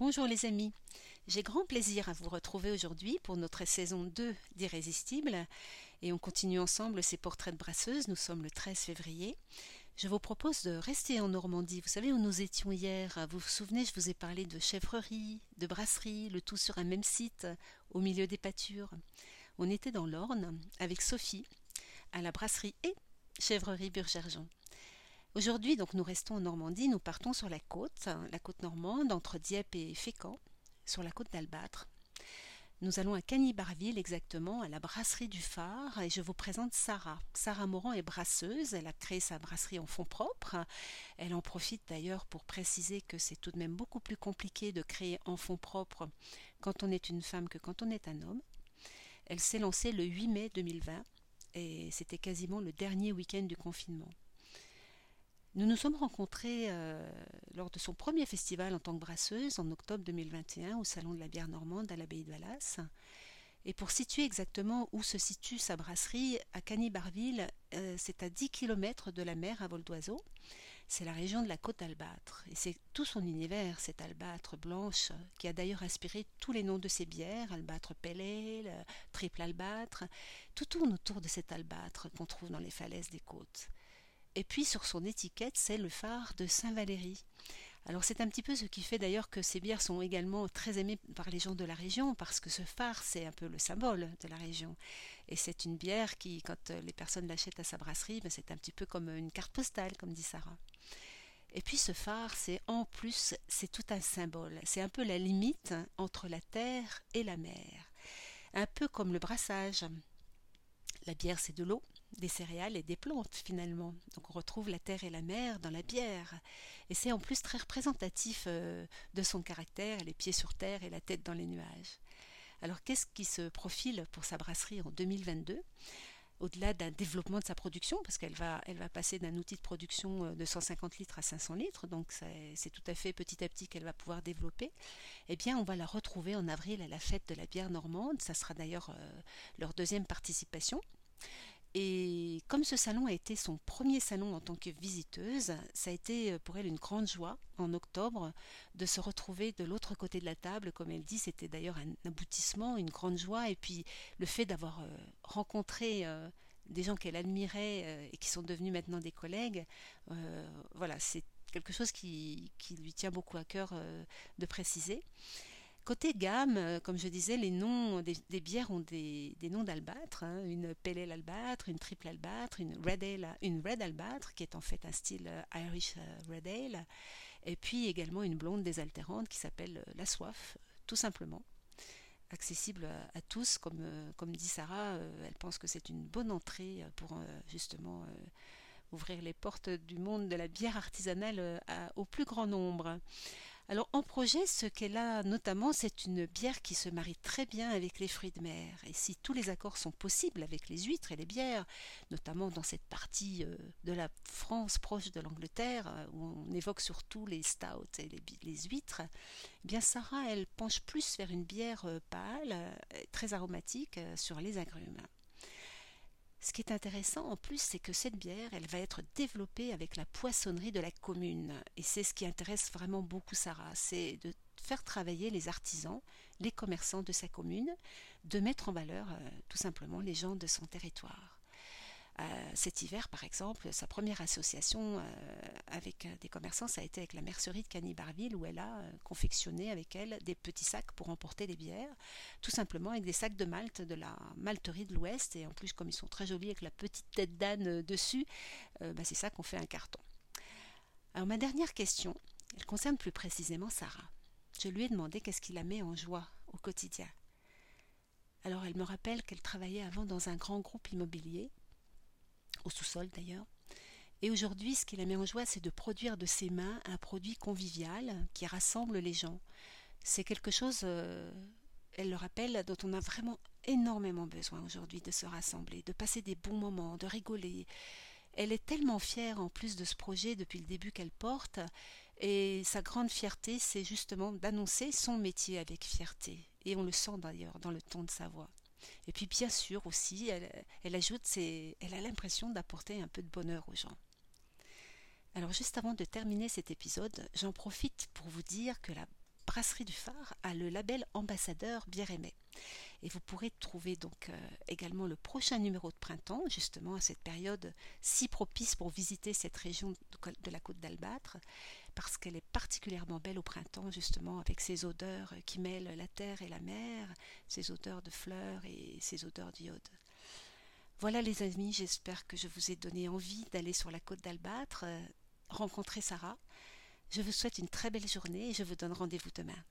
Bonjour les amis, j'ai grand plaisir à vous retrouver aujourd'hui pour notre saison 2 d'Irrésistible et on continue ensemble ces portraits de brasseuses, nous sommes le 13 février. Je vous propose de rester en Normandie, vous savez où nous étions hier, vous vous souvenez je vous ai parlé de chèvrerie, de brasserie, le tout sur un même site, au milieu des pâtures. On était dans l'Orne avec Sophie, à la brasserie et chèvrerie Burgergeon. Aujourd'hui, donc, nous restons en Normandie. Nous partons sur la côte, la côte normande, entre Dieppe et Fécamp, sur la côte d'Albâtre. Nous allons à Cagny-Barville exactement, à la brasserie du phare, et je vous présente Sarah. Sarah Morand est brasseuse, elle a créé sa brasserie en fonds propres. Elle en profite d'ailleurs pour préciser que c'est tout de même beaucoup plus compliqué de créer en fonds propres quand on est une femme que quand on est un homme. Elle s'est lancée le 8 mai 2020, et c'était quasiment le dernier week-end du confinement. Nous nous sommes rencontrés euh, lors de son premier festival en tant que brasseuse en octobre 2021 au Salon de la bière normande à l'abbaye de Valas. Et pour situer exactement où se situe sa brasserie, à Cagny-Barville, euh, c'est à 10 km de la mer à vol d'oiseau. C'est la région de la côte albâtre. Et c'est tout son univers, cette albâtre blanche, qui a d'ailleurs inspiré tous les noms de ses bières, albâtre pelle triple albâtre. Tout tourne autour de cet albâtre qu'on trouve dans les falaises des côtes. Et puis sur son étiquette, c'est le phare de Saint-Valéry. Alors c'est un petit peu ce qui fait d'ailleurs que ces bières sont également très aimées par les gens de la région, parce que ce phare, c'est un peu le symbole de la région. Et c'est une bière qui, quand les personnes l'achètent à sa brasserie, ben, c'est un petit peu comme une carte postale, comme dit Sarah. Et puis ce phare, c'est en plus, c'est tout un symbole. C'est un peu la limite entre la terre et la mer. Un peu comme le brassage. La bière, c'est de l'eau, des céréales et des plantes finalement. Donc on retrouve la terre et la mer dans la bière. Et c'est en plus très représentatif euh, de son caractère, les pieds sur terre et la tête dans les nuages. Alors qu'est-ce qui se profile pour sa brasserie en 2022 au-delà d'un développement de sa production, parce qu'elle va, elle va passer d'un outil de production euh, de 150 litres à 500 litres, donc c'est tout à fait petit à petit qu'elle va pouvoir développer, eh bien on va la retrouver en avril à la fête de la bière normande, ça sera d'ailleurs euh, leur deuxième participation, et comme ce salon a été son premier salon en tant que visiteuse, ça a été euh, pour elle une grande joie en octobre de se retrouver de l'autre côté de la table. Comme elle dit, c'était d'ailleurs un aboutissement, une grande joie. Et puis le fait d'avoir euh, rencontré euh, des gens qu'elle admirait et qui sont devenus maintenant des collègues, voilà, c'est quelque chose qui, qui, lui tient beaucoup à cœur de préciser. Côté gamme, euh, comme je disais, les noms des, bières ont des, noms d'albâtre. Hein. une pale ale albâtre, une triple albâtre, une red ale, une red albâtre qui est en fait un style euh, Irish euh, red ale, et puis également une blonde désaltérante qui s'appelle la soif, tout simplement accessible à, tous, comme, comme dit Sarah, elle pense que c'est une bonne entrée pour justement ouvrir les portes du monde de la bière artisanale au plus grand nombre. Alors en projet, ce qu'elle a notamment, c'est une bière qui se marie très bien avec les fruits de mer. Et si tous les accords sont possibles avec les huîtres et les bières, notamment dans cette partie euh, de la France proche de l'Angleterre, euh, où on évoque surtout les stouts et les, huîtres, eh bien Sarah, elle penche plus vers une bière euh, pâle, très aromatique sur les agrumes. Ce qui est intéressant en plus, c'est que cette bière, elle va être développée avec la poissonnerie de la commune. Et c'est ce qui intéresse vraiment beaucoup Sarah, c'est de faire travailler les artisans, les commerçants de sa commune, de mettre en valeur euh, tout simplement les gens de son territoire. Euh, cet hiver, par exemple, sa première association euh, avec euh, des commerçants, ça a été avec la mercerie de Cagny-Barville, où elle a confectionné avec elle des petits sacs pour emporter les bières, tout simplement avec des sacs de malt de la malterie de l'Ouest, et en plus, comme ils sont très jolis avec la petite tête d'âne dessus, bah, c'est ça qu'on fait un carton. Alors ma dernière question, elle concerne plus précisément Sarah. Je lui ai demandé qu'est-ce qui la met en joie au quotidien. Alors elle me rappelle qu'elle travaillait avant dans un grand groupe immobilier au sous-sol d'ailleurs. Et aujourd'hui, ce qui la met en joie, c'est de produire de ses mains un produit convivial qui rassemble les gens. C'est quelque chose, euh, elle le rappelle, dont on a vraiment énormément besoin aujourd'hui de se rassembler, de passer des bons moments, de rigoler. Elle est tellement fière en plus de ce projet depuis le début qu'elle porte, et sa grande fierté, c'est justement d'annoncer son métier avec fierté. Et on le sent d'ailleurs dans le ton de sa voix. Et puis bien sûr aussi, elle, ajoute, c'est, elle a l'impression d'apporter un peu de bonheur aux gens. Alors juste avant de terminer cet épisode, j'en profite pour vous dire que la Brasserie du Phare a le label ambassadeur bière aimée. Et vous pourrez trouver donc euh, également le prochain numéro de printemps, justement à cette période si propice pour visiter cette région de la côte d'Albâtre, parce qu'elle est particulièrement belle au printemps, justement, avec ses odeurs qui mêlent la terre et la mer, ses odeurs de fleurs et ses odeurs d'iode. Voilà les amis, j'espère que je vous ai donné envie d'aller sur la côte d'Albâtre, euh, rencontrer Sarah. Je vous souhaite une très belle journée et je vous donne rendez-vous demain.